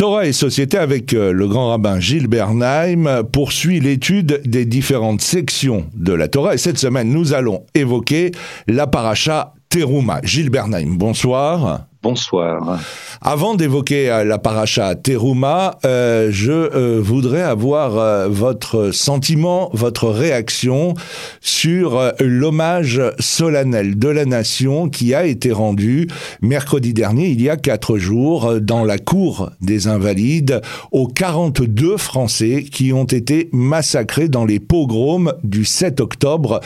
Torah et société avec euh, le grand rabbin Gilles Bernheim poursuit l'étude des différentes sections de la Torah et cette semaine nous allons évoquer la paracha Teruma. Gilles Bernheim, bonsoir. Bonsoir. Avant d'évoquer euh, la paracha Teruma, euh, je euh, voudrais avoir votre sentiment, votre réaction sur l'hommage solennel de la nation qui a été rendu mercredi dernier, il y a quatre jours, dans la cour des Invalides, aux 42 Français qui ont été massacrés dans les pogroms du 7 octobre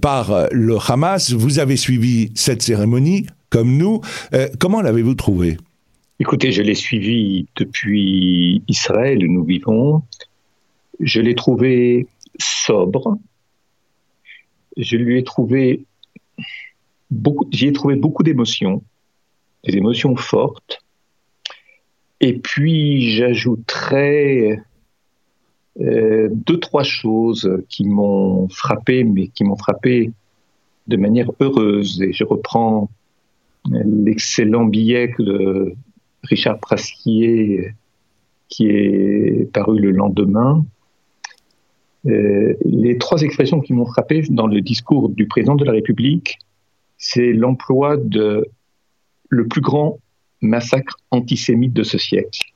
par le Hamas. Vous avez suivi cette cérémonie comme nous. Euh, comment l'avez-vous trouvé? Écoutez, je l'ai suivi depuis Israël où nous vivons. Je l'ai trouvé sobre. Je lui ai trouvé beaucoup, j'y ai trouvé beaucoup d'émotions, des émotions fortes. Et puis j'ajouterais euh, deux, trois choses qui m'ont frappé, mais qui m'ont frappé de manière heureuse. Et je reprends l'excellent billet de Richard Prasquier qui est paru le lendemain. Euh, les trois expressions qui m'ont frappé dans le discours du président de la République, c'est l'emploi de le plus grand massacre antisémite de ce siècle.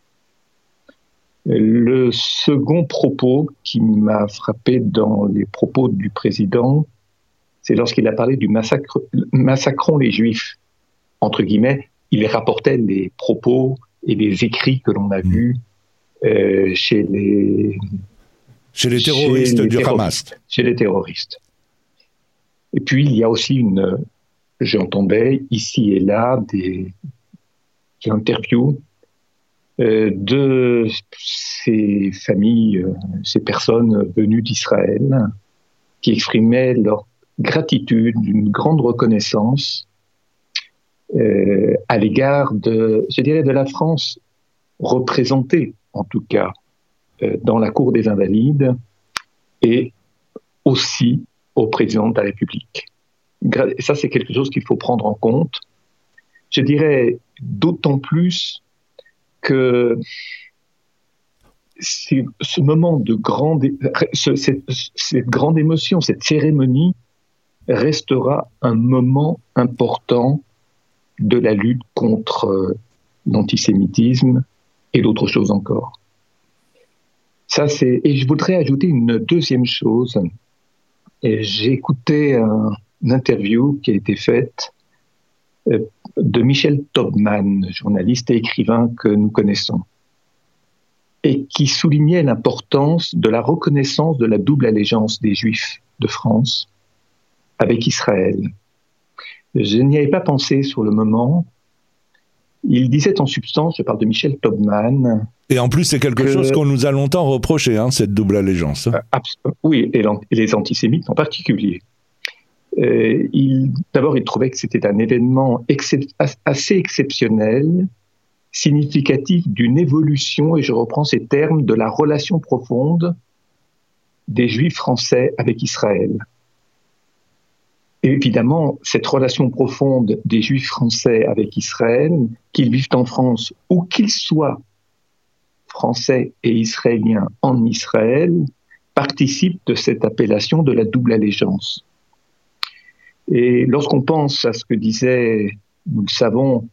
Le second propos qui m'a frappé dans les propos du président, c'est lorsqu'il a parlé du massacre, massacrons les juifs entre guillemets, il rapportait les propos et les écrits que l'on a mm. vus euh, chez les chez les terroristes du Hamas. Chez les terroristes. Et puis il y a aussi une, j'entendais ici et là des, interviews euh, de ces familles, euh, ces personnes venues d'Israël, qui exprimaient leur gratitude, une grande reconnaissance euh, à l'égard de, je dirais, de la France représentée, en tout cas, euh, dans la Cour des Invalides et aussi au président de la République. Ça, c'est quelque chose qu'il faut prendre en compte. Je dirais d'autant plus que ce moment de grande, cette, cette grande émotion, cette cérémonie restera un moment important de la lutte contre euh, l'antisémitisme et d'autres choses encore. Et je voudrais ajouter une deuxième chose. J'ai écouté un, une interview qui a été faite euh, de Michel Tobman, journaliste et écrivain que nous connaissons, et qui soulignait l'importance de la reconnaissance de la double allégeance des Juifs de France avec Israël. Je n'y avais pas pensé sur le moment. Il disait en substance, je parle de Michel Tobman. Et en plus, c'est quelque chose qu'on nous a longtemps reproché, hein, cette double allégeance. Euh, oui, et, les antisémites en particulier. Euh, d'abord, il trouvait que c'était un événement assez exceptionnel, significatif d'une évolution, et je reprends ces termes, de la relation profonde des Juifs français avec Israël. Et évidemment, cette relation profonde des Juifs français avec Israël, qu'ils vivent en France ou qu'ils soient français et israéliens en Israël, participe de cette appellation de la double allégeance. Et lorsqu'on pense à ce que disait, nous le savons,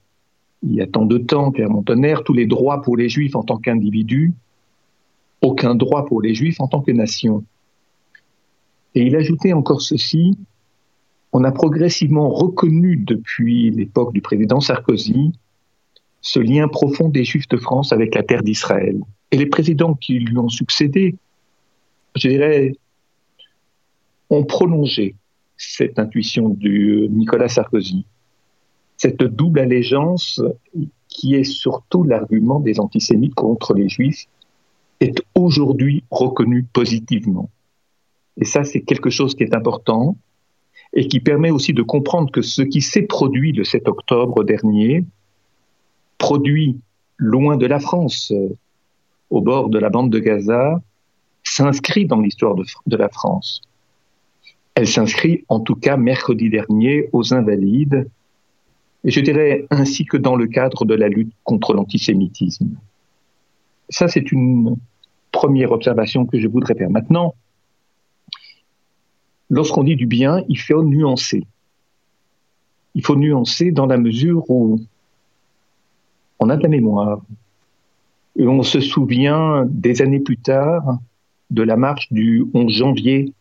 il y a tant de temps, Clermont Tonnerre, tous les droits pour les Juifs en tant qu'individus, aucun droit pour les Juifs en tant que nation. Et il ajoutait encore ceci, on a progressivement reconnu depuis l'époque du président Sarkozy ce lien profond des Juifs de France avec la terre d'Israël. Et les présidents qui lui ont succédé, je dirais, ont prolongé cette intuition de Nicolas Sarkozy. Cette double allégeance qui est surtout l'argument des antisémites contre les Juifs est aujourd'hui reconnue positivement. Et ça, c'est quelque chose qui est important et qui permet aussi de comprendre que ce qui s'est produit le 7 octobre dernier, produit loin de la France, euh, au bord de la bande de Gaza, s'inscrit dans l'histoire de, de, la France. Elle s'inscrit en tout cas mercredi dernier aux Invalides, et je dirais ainsi que dans le cadre de la lutte contre l'antisémitisme. ça, c'est une première observation que je voudrais faire. Maintenant, lorsqu'on dit du bien, il faut nuancer. Il faut nuancer dans la mesure où on a de la mémoire et on se souvient des années plus tard de la marche du 11 janvier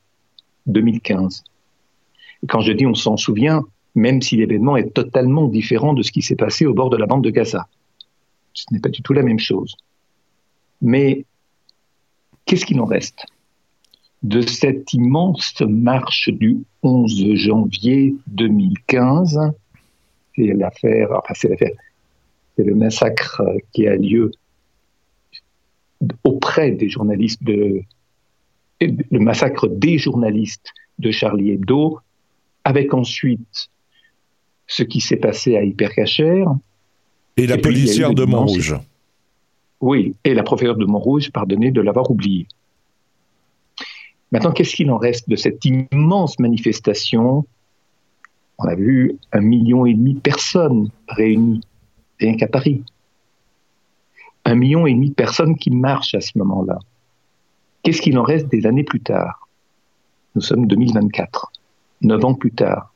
2015. Et quand je dis on s'en souvient, même si l'événement est totalement différent de ce qui s'est passé au bord de la bande de Gaza. Ce n'est pas du tout la même chose. Mais qu'est-ce qu'il en reste? De cette immense marche du 11 janvier 2015 C'est l'affaire, enfin c'est l'affaire, c'est le massacre qui a lieu auprès des journalistes de, le massacre des journalistes de Charlie Hebdo, avec ensuite ce qui s'est passé à Hypercacher. Et la policière de Montrouge. Oui, et la professeure de Montrouge, pardonnez de l'avoir oublié. Maintenant, qu'est-ce qu'il en reste de cette immense manifestation? On a vu un million et demi de personnes réunies, rien qu'à Paris. Un million et demi de personnes qui marchent à ce moment-là. Qu'est-ce qu'il en reste des années plus tard? Nous sommes 2024, neuf ans plus tard.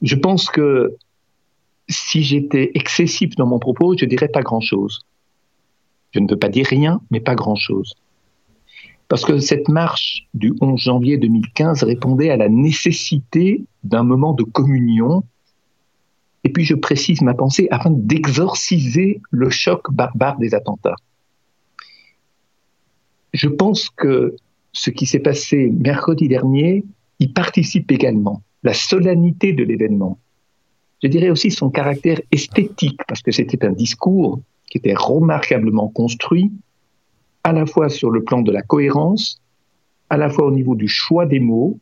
Je pense que si j'étais excessif dans mon propos, je dirais pas grand-chose. Je ne veux pas dire rien, mais pas grand-chose. Parce que cette marche du 11 janvier 2015 répondait à la nécessité d'un moment de communion. Et puis je précise ma pensée afin d'exorciser le choc barbare des attentats. Je pense que ce qui s'est passé mercredi dernier y participe également la solennité de l'événement. Je dirais aussi son caractère esthétique, parce que c'était un discours qui était remarquablement construit, à la fois sur le plan de la cohérence, à la fois au niveau du choix des mots,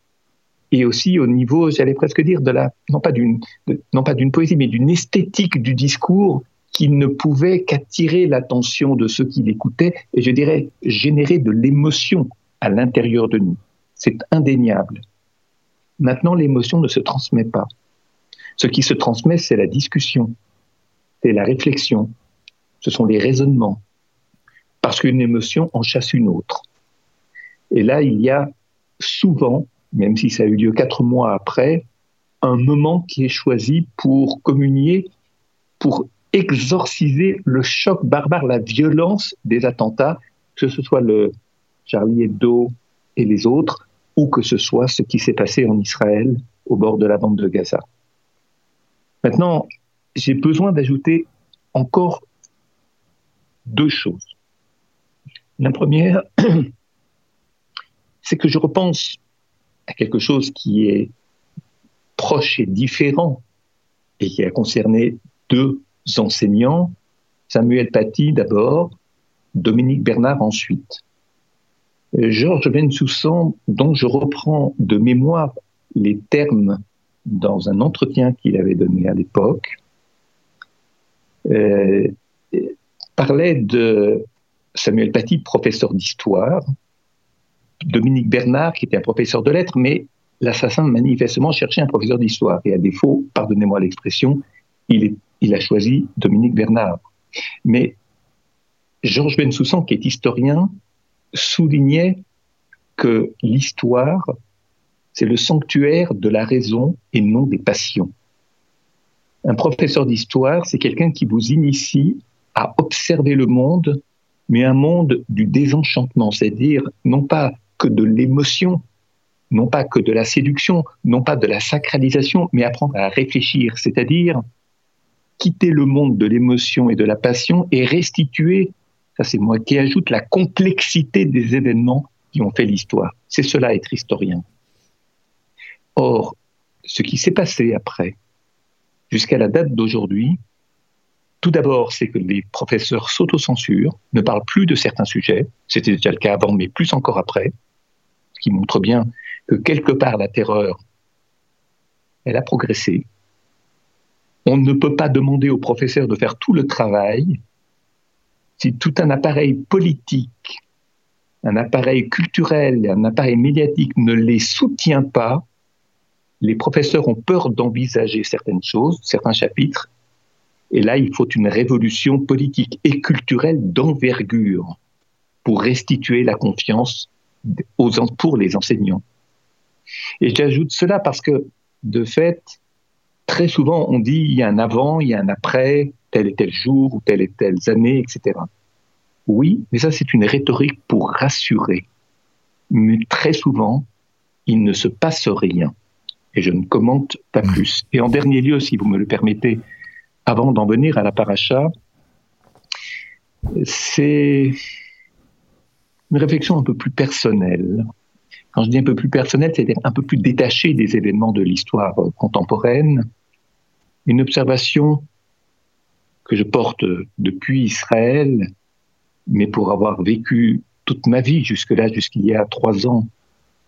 et aussi au niveau, j'allais presque dire, de la, non pas d'une, non pas d'une poésie, mais d'une esthétique du discours qui ne pouvait qu'attirer l'attention de ceux qui l'écoutaient, et je dirais générer de l'émotion à l'intérieur de nous. C'est indéniable. Maintenant, l'émotion ne se transmet pas. Ce qui se transmet, c'est la discussion, c'est la réflexion, ce sont les raisonnements, parce qu'une émotion en chasse une autre. Et là, il y a souvent, même si ça a eu lieu quatre mois après, un moment qui est choisi pour communier, pour exorciser le choc barbare, la violence des attentats, que ce soit le Charlie Hebdo et les autres, ou que ce soit ce qui s'est passé en Israël au bord de la bande de Gaza. Maintenant, j'ai besoin d'ajouter encore deux choses. La première, c'est que je repense à quelque chose qui est proche et différent et qui a concerné deux enseignants, Samuel Paty d'abord, Dominique Bernard ensuite. Georges Bensoussan, dont je reprends de mémoire les termes dans un entretien qu'il avait donné à l'époque, euh, parlait de Samuel Paty, professeur d'histoire, Dominique Bernard, qui était un professeur de lettres, mais l'assassin manifestement cherchait un professeur d'histoire. Et à défaut, pardonnez-moi l'expression, il, a choisi Dominique Bernard. Mais Georges Bensoussan, qui est historien, soulignait que l'histoire, c'est le sanctuaire de la raison et non des passions. Un professeur d'histoire, c'est quelqu'un qui vous initie à observer le monde, mais un monde du désenchantement, c'est-à-dire non pas que de l'émotion, non pas que de la séduction, non pas de la sacralisation, mais apprendre à réfléchir, c'est-à-dire quitter le monde de l'émotion et de la passion et restituer ça c'est moi qui ajoute la complexité des événements qui ont fait l'histoire. C'est cela être historien. Or, ce qui s'est passé après, jusqu'à la date d'aujourd'hui, tout d'abord, c'est que les professeurs s'autocensurent, ne parlent plus de certains sujets, c'était déjà le cas avant, mais plus encore après, ce qui montre bien que quelque part la terreur, elle a progressé. On ne peut pas demander aux professeurs de faire tout le travail, si tout un appareil politique, un appareil culturel, un appareil médiatique ne les soutient pas, les professeurs ont peur d'envisager certaines choses, certains chapitres, Et là, il faut une révolution politique et culturelle d'envergure pour restituer la confiance aux, pour les enseignants. Et j'ajoute cela parce que, de fait, très souvent, on dit il y a un avant, il y a un après, tel et tel jour, ou telle et telle année, etc. Oui, mais ça, c'est une rhétorique pour rassurer. Mais très souvent, il ne se passe rien. Et je ne commente pas mmh. plus. Et en dernier lieu, si vous me le permettez, avant d'en venir à la paracha, c'est une réflexion un peu plus personnelle. Quand je dis un peu plus personnelle, c'est-à-dire un peu plus détachée des événements de l'histoire contemporaine, une observation que je porte depuis Israël, mais pour avoir vécu toute ma vie jusque-là, jusqu'il y a trois ans,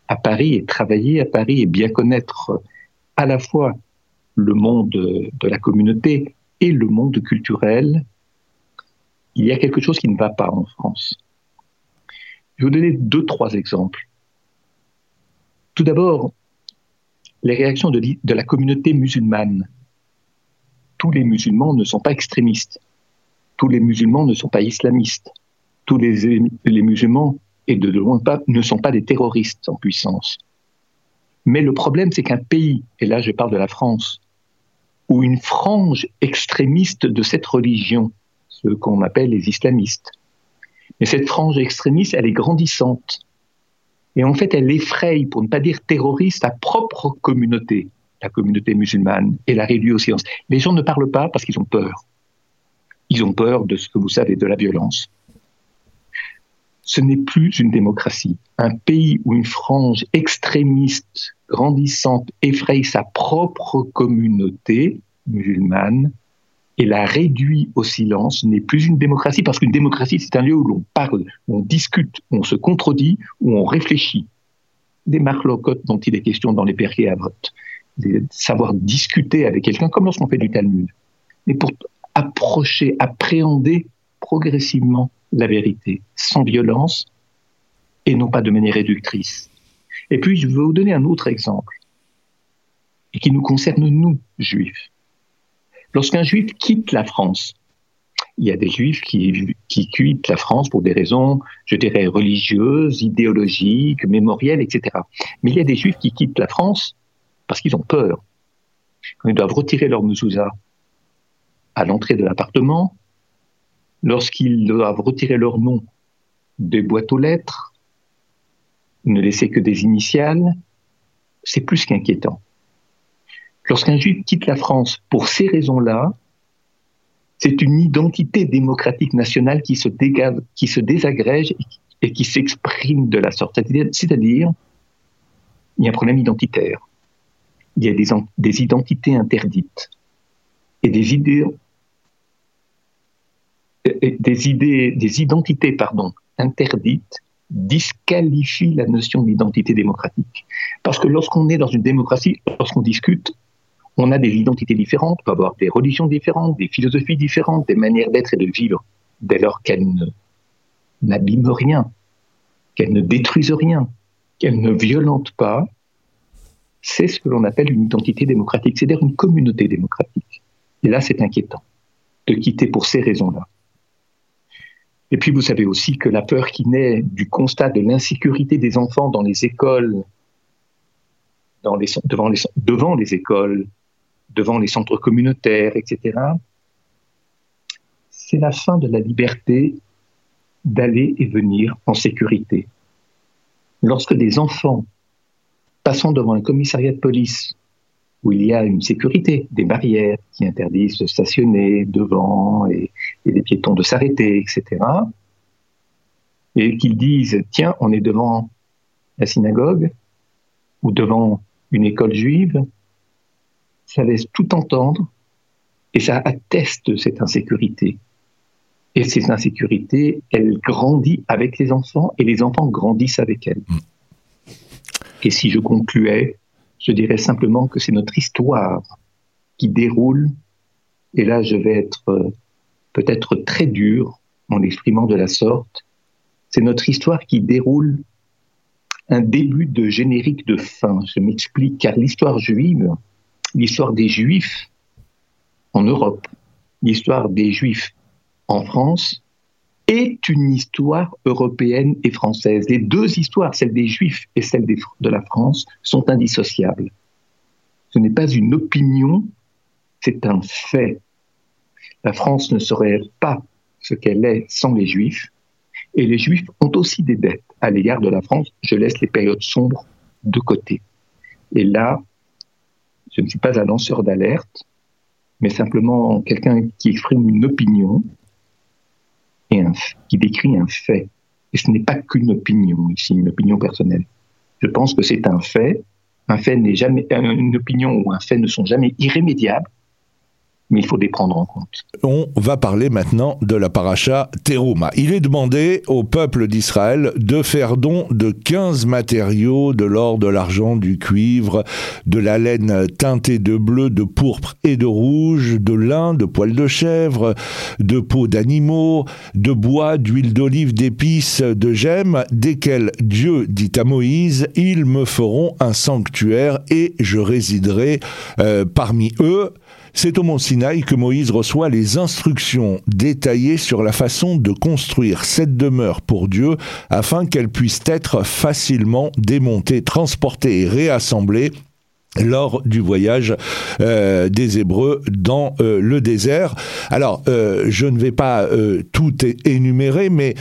à Paris et travailler à Paris et bien connaître à la fois le monde de la communauté et le monde culturel, il y a quelque chose qui ne va pas en France. Je vais vous donner deux, trois exemples. Tout d'abord, les réactions de, la communauté musulmane. Tous les musulmans ne sont pas extrémistes. Tous les musulmans ne sont pas islamistes. Tous les, les musulmans, et de loin pas, ne sont pas des terroristes en puissance. Mais le problème, c'est qu'un pays, et là je parle de la France, où une frange extrémiste de cette religion, ce qu'on appelle les islamistes, mais cette frange extrémiste, elle est grandissante. Et en fait, elle effraie, pour ne pas dire terroriste, sa propre communauté, la communauté musulmane, et la réduit au silence. Les gens ne parlent pas parce qu'ils ont peur. Ils ont peur de ce que vous savez, de la violence. Ce n'est plus une démocratie. Un pays où une frange extrémiste, grandissante, effraie sa propre communauté musulmane, et la réduit au silence n'est plus une démocratie, parce qu'une démocratie, c'est un lieu où l'on parle, où on discute, où on se contredit, où on réfléchit. Des marlocotes dont il est question dans les perriers à. Savoir discuter avec quelqu'un comme lorsqu'on fait du Talmud. Mais pour approcher, appréhender progressivement la vérité, sans violence et non pas de manière réductrice. Et puis, je veux vous donner un autre exemple, et qui nous concerne, nous, juifs. Lorsqu'un juif quitte la France, il y a des juifs qui, quittent la France pour des raisons, je dirais, religieuses, idéologiques, mémorielles, etc. Mais il y a des juifs qui quittent la France parce qu'ils ont peur. Quand ils doivent retirer leur mezouza à l'entrée de l'appartement, lorsqu'ils doivent retirer leur nom des boîtes aux lettres, ne laisser que des initiales, c'est plus qu'inquiétant. Lorsqu'un juif quitte la France pour ces raisons-là, c'est une identité démocratique nationale qui se, qui se désagrège et qui s'exprime de la sorte. C'est-à-dire, il y a un problème identitaire. Il y a des, des identités interdites. Et des idées, des idées, des identités, pardon, interdites disqualifient la notion d'identité démocratique. Parce que lorsqu'on est dans une démocratie, lorsqu'on discute, on a des identités différentes, on peut avoir des religions différentes, des philosophies différentes, des manières d'être et de vivre, dès lors qu'elles n'abîment rien, qu'elles ne détruisent rien, qu'elles ne violentent pas, c'est ce que l'on appelle une identité démocratique, c'est-à-dire une communauté démocratique. Et là, c'est inquiétant de quitter pour ces raisons-là. Et puis, vous savez aussi que la peur qui naît du constat de l'insécurité des enfants dans les écoles, devant, les, devant les écoles, devant les centres communautaires, etc., c'est la fin de la liberté d'aller et venir en sécurité. Lorsque des enfants passant devant un commissariat de police où il y a une sécurité, des barrières qui interdisent de stationner devant et, et des piétons de s'arrêter, etc., et qu'ils disent, tiens, on est devant la synagogue ou devant une école juive, ça laisse tout entendre et ça atteste cette insécurité. Et cette insécurité, elle grandit avec les enfants et les enfants grandissent avec elle. Mm. Et si je concluais, je dirais simplement que c'est notre histoire qui déroule, et là je vais être euh, peut-être très dur en l'exprimant de la sorte, c'est notre histoire qui déroule un début de générique de fin. Je m'explique, car l'histoire juive, l'histoire des Juifs en Europe, l'histoire des Juifs en France est une histoire européenne et française. Les deux histoires, celle des Juifs et celle de la France, sont indissociables. Ce n'est pas une opinion, c'est un fait. La France ne serait pas ce qu'elle est sans les Juifs, et les Juifs ont aussi des dettes à l'égard de la France. Je laisse les périodes sombres de côté. Et là, je ne suis pas un lanceur d'alerte, mais simplement quelqu'un qui exprime une opinion qui décrit un fait. Et ce n'est pas qu'une opinion ici, une opinion personnelle. Je pense que c'est un fait. Un fait n'est jamais, une opinion ou un fait ne sont jamais irrémédiables mais il faut les prendre en compte. On va parler maintenant de la paracha Teruma. Il est demandé au peuple d'Israël de faire don de 15 matériaux, de l'or, de l'argent, du cuivre, de la laine teintée de bleu, de pourpre et de rouge, de lin, de poils de chèvre, de peau d'animaux, de bois, d'huile d'olive, d'épices, de gemmes, desquels Dieu dit à Moïse, ils me feront un sanctuaire et je résiderai euh, parmi eux. C'est au mont Sinaï que Moïse reçoit les instructions détaillées sur la façon de construire cette demeure pour Dieu afin qu'elle puisse être facilement démontée, transportée et réassemblée lors du voyage euh, des Hébreux dans euh, le désert. Alors, euh, je ne vais pas tout énumérer, mais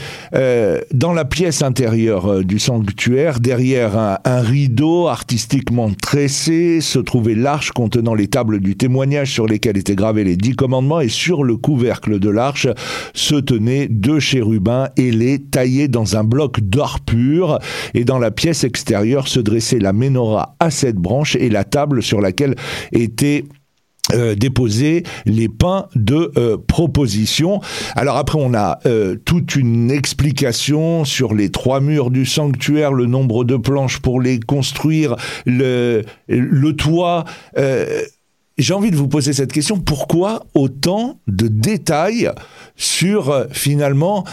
dans la pièce intérieure du sanctuaire, derrière un, un, rideau artistiquement tressé, se trouvait l'arche contenant les tables du témoignage sur lesquelles étaient gravés les dix commandements, et sur le couvercle de l'arche se tenaient deux chérubins ailés taillés dans un bloc d'or pur, et dans la pièce extérieure se dressait la menorah à sept branches et la table sur laquelle étaient euh, déposés les pains de euh, proposition. Alors après, on a euh, toute une explication sur les trois murs du sanctuaire, le nombre de planches pour les construire, le, le toit. J'ai envie de vous poser cette question, pourquoi autant de détails sur finalement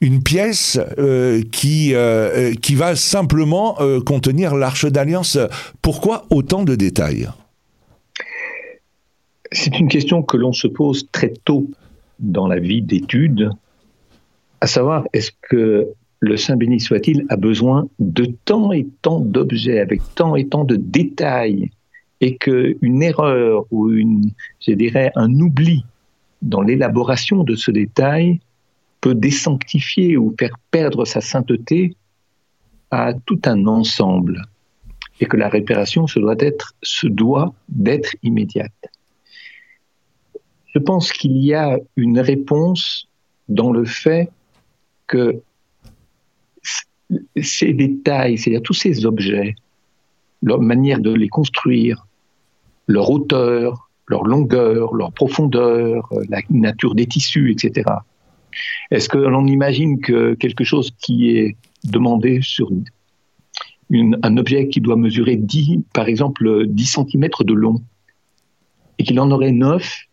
une pièce qui, qui va simplement contenir l'arche d'alliance? Pourquoi autant de détails? C'est une question que l'on se pose très tôt dans la vie d'étude, à savoir est-ce que le Saint béni soit-il a besoin de tant et tant d'objets avec tant et tant de détails? Et qu'une erreur ou une, je dirais, un oubli dans l'élaboration de ce détail peut désanctifier ou faire perdre sa sainteté à tout un ensemble et que la réparation se doit se doit d'être immédiate. Je pense qu'il y a une réponse dans le fait que ces détails, c'est-à-dire tous ces objets, leur manière de les construire, leur hauteur, leur longueur, leur profondeur, la nature des tissus, etc. Est-ce que l'on imagine que quelque chose qui est demandé sur un objet qui doit mesurer 10, par exemple 10 cm de long, et qu'il en aurait 9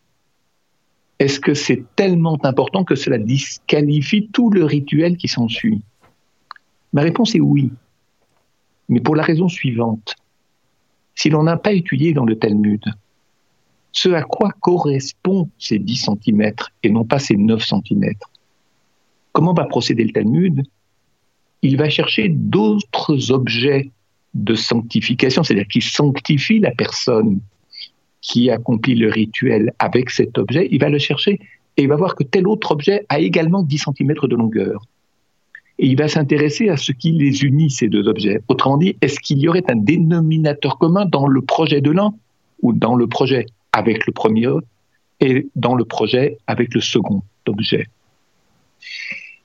est-ce que c'est tellement important que cela disqualifie tout le rituel qui s'ensuit? Ma réponse est oui, mais pour la raison suivante. Si l'on n'a pas étudié dans le Talmud. Ce à quoi correspond ces 10 cm et non pas ces 9 cm, comment va procéder le Talmud? Il va chercher d'autres objets de sanctification, c'est-à-dire qui sanctifient la personne qui accomplit le rituel avec cet objet, il va le chercher et il va voir que tel autre objet a également 10 cm de longueur. Et il va s'intéresser à ce qui les unit, ces deux objets. Autrement dit, est-ce qu'il y aurait un dénominateur commun dans le projet de l'un ou dans le projet avec le premier et dans le projet avec le second objet?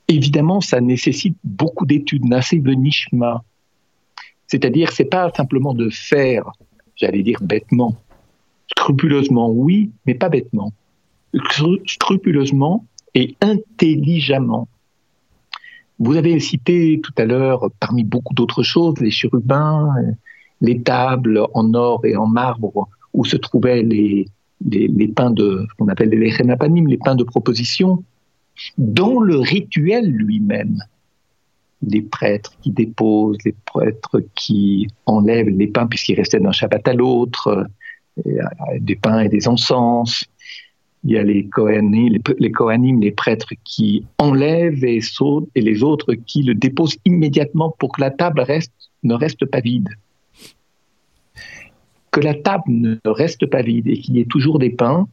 Évidemment, ça nécessite beaucoup d'études, assez venishma. C'est-à-dire, c'est pas simplement de faire, j'allais dire bêtement, Scrupuleusement, oui, mais pas bêtement. Scrupuleusement et intelligemment. Vous avez cité tout à l'heure, parmi beaucoup d'autres choses, les chérubins, les tables en or et en marbre où se trouvaient les, pains de, qu'on appelle les les pains de proposition, dans le rituel lui-même. Les prêtres qui déposent, les prêtres qui enlèvent les pains puisqu'ils restaient d'un Shabbat à l'autre, des pains et des encens. Il y a les Kohanim, les, prêtres qui enlèvent et sautent, et les autres qui le déposent immédiatement pour que la table reste, ne reste pas vide. Que la table ne reste pas vide et qu'il y ait toujours des pains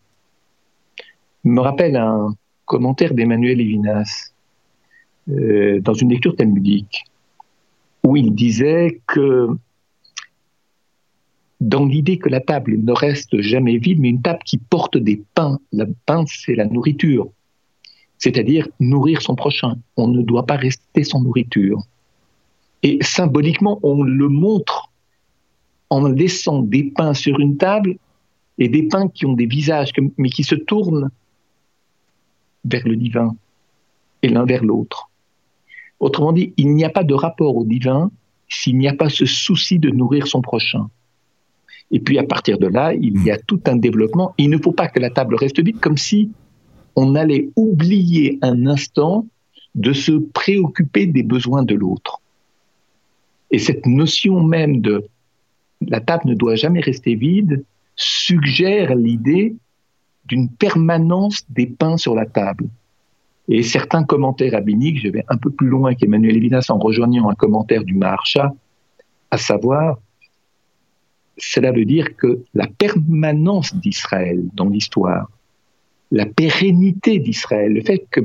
me rappelle un commentaire d'Emmanuel Levinas euh, dans une lecture talmudique où il disait que dans l'idée que la table ne reste jamais vide, mais une table qui porte des pains. Le pain, c'est la nourriture, c'est-à-dire nourrir son prochain. On ne doit pas rester sans nourriture. Et symboliquement, on le montre en laissant des pains sur une table et des pains qui ont des visages, mais qui se tournent vers le divin et l'un vers l'autre. Autrement dit, il n'y a pas de rapport au divin s'il n'y a pas ce souci de nourrir son prochain. Et puis à partir de là, il y a tout un développement. Il ne faut pas que la table reste vide comme si on allait oublier un instant de se préoccuper des besoins de l'autre. Et cette notion même de la table ne doit jamais rester vide suggère l'idée d'une permanence des pains sur la table. Et certains commentaires rabbiniques, je vais un peu plus loin qu'Emmanuel Levinas en rejoignant un commentaire du Maharsha, à savoir cela veut dire que la permanence d'Israël dans l'histoire, la pérennité d'Israël, le fait que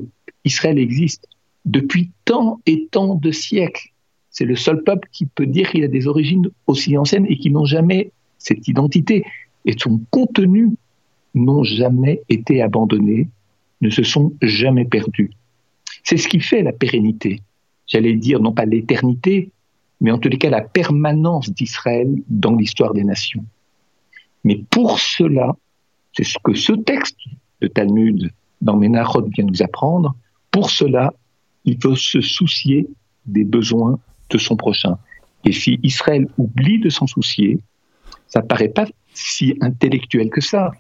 Israël existe depuis tant et tant de siècles, c'est le seul peuple qui peut dire qu'il a des origines aussi anciennes et qui n'ont jamais cette identité et son contenu n'ont jamais été abandonnés, ne se sont jamais perdus. C'est ce qui fait la pérennité. J'allais dire non pas l'éternité, mais en tous les cas la permanence d'Israël dans l'histoire des nations. Mais pour cela, c'est ce que ce texte de Talmud dans Ménachot vient nous apprendre, pour cela, il faut se soucier des besoins de son prochain. Et si Israël oublie de s'en soucier, ça paraît pas si intellectuel que ça.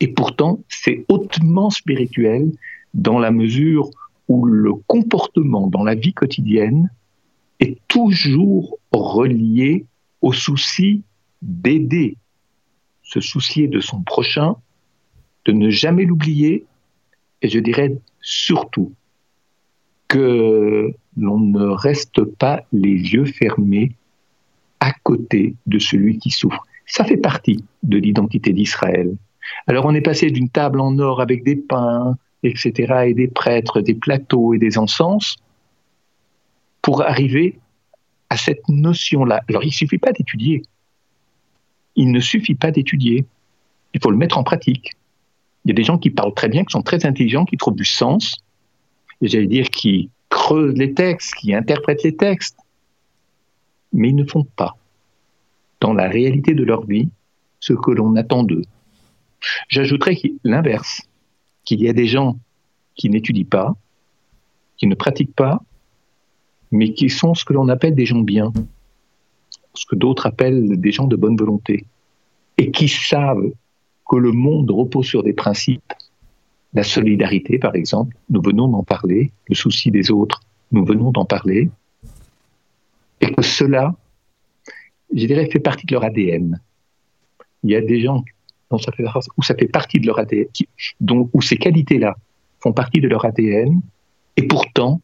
Et pourtant, c'est hautement spirituel dans la mesure où le comportement dans la vie quotidienne est toujours relié au souci d'aider, se soucier de son prochain, de ne jamais l'oublier, et je dirais surtout que l'on ne reste pas les yeux fermés à côté de celui qui souffre. Ça fait partie de l'identité d'Israël. Alors on est passé d'une table en or avec des pains, etc., et des prêtres, des plateaux et des encens, pour arriver à cette notion-là. Alors, il ne suffit pas d'étudier. Il ne suffit pas d'étudier. Il faut le mettre en pratique. Il y a des gens qui parlent très bien, qui sont très intelligents, qui trouvent du sens, et j'allais dire qui creusent les textes, qui interprètent les textes, mais ils ne font pas, dans la réalité de leur vie, ce que l'on attend d'eux. J'ajouterais l'inverse, qu'il y a des gens qui n'étudient pas, qui ne pratiquent pas, mais qui sont ce que l'on appelle des gens bien, ce que d'autres appellent des gens de bonne volonté, et qui savent que le monde repose sur des principes. La solidarité, par exemple, nous venons d'en parler, le souci des autres, nous venons d'en parler, et que cela, je dirais, fait partie de leur ADN. Il y a des gens dont ça fait, où ça fait partie de leur ADN, dont, où ces qualités-là font partie de leur ADN, et pourtant,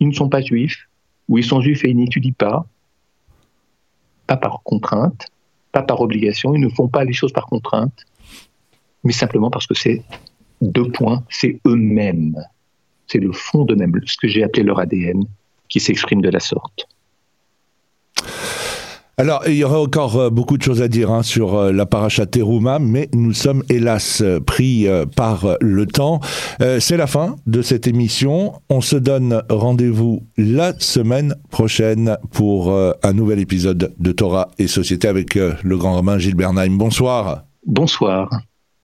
ils ne sont pas juifs, ou ils sont juifs et ils n'étudient pas, pas par contrainte, pas par obligation, ils ne font pas les choses par contrainte, mais simplement parce que c'est deux points, c'est eux-mêmes. C'est le fond d'eux-mêmes, ce que j'ai appelé leur ADN, qui s'exprime de la sorte. Alors, il y aurait encore euh, beaucoup de choses à dire hein, sur euh, la paracha Teruma, mais nous sommes hélas pris euh, par le temps. C'est la fin de cette émission. On se donne rendez-vous la semaine prochaine pour un nouvel épisode de Torah et Société avec le grand Romain Gilles Bernheim. Bonsoir. Bonsoir.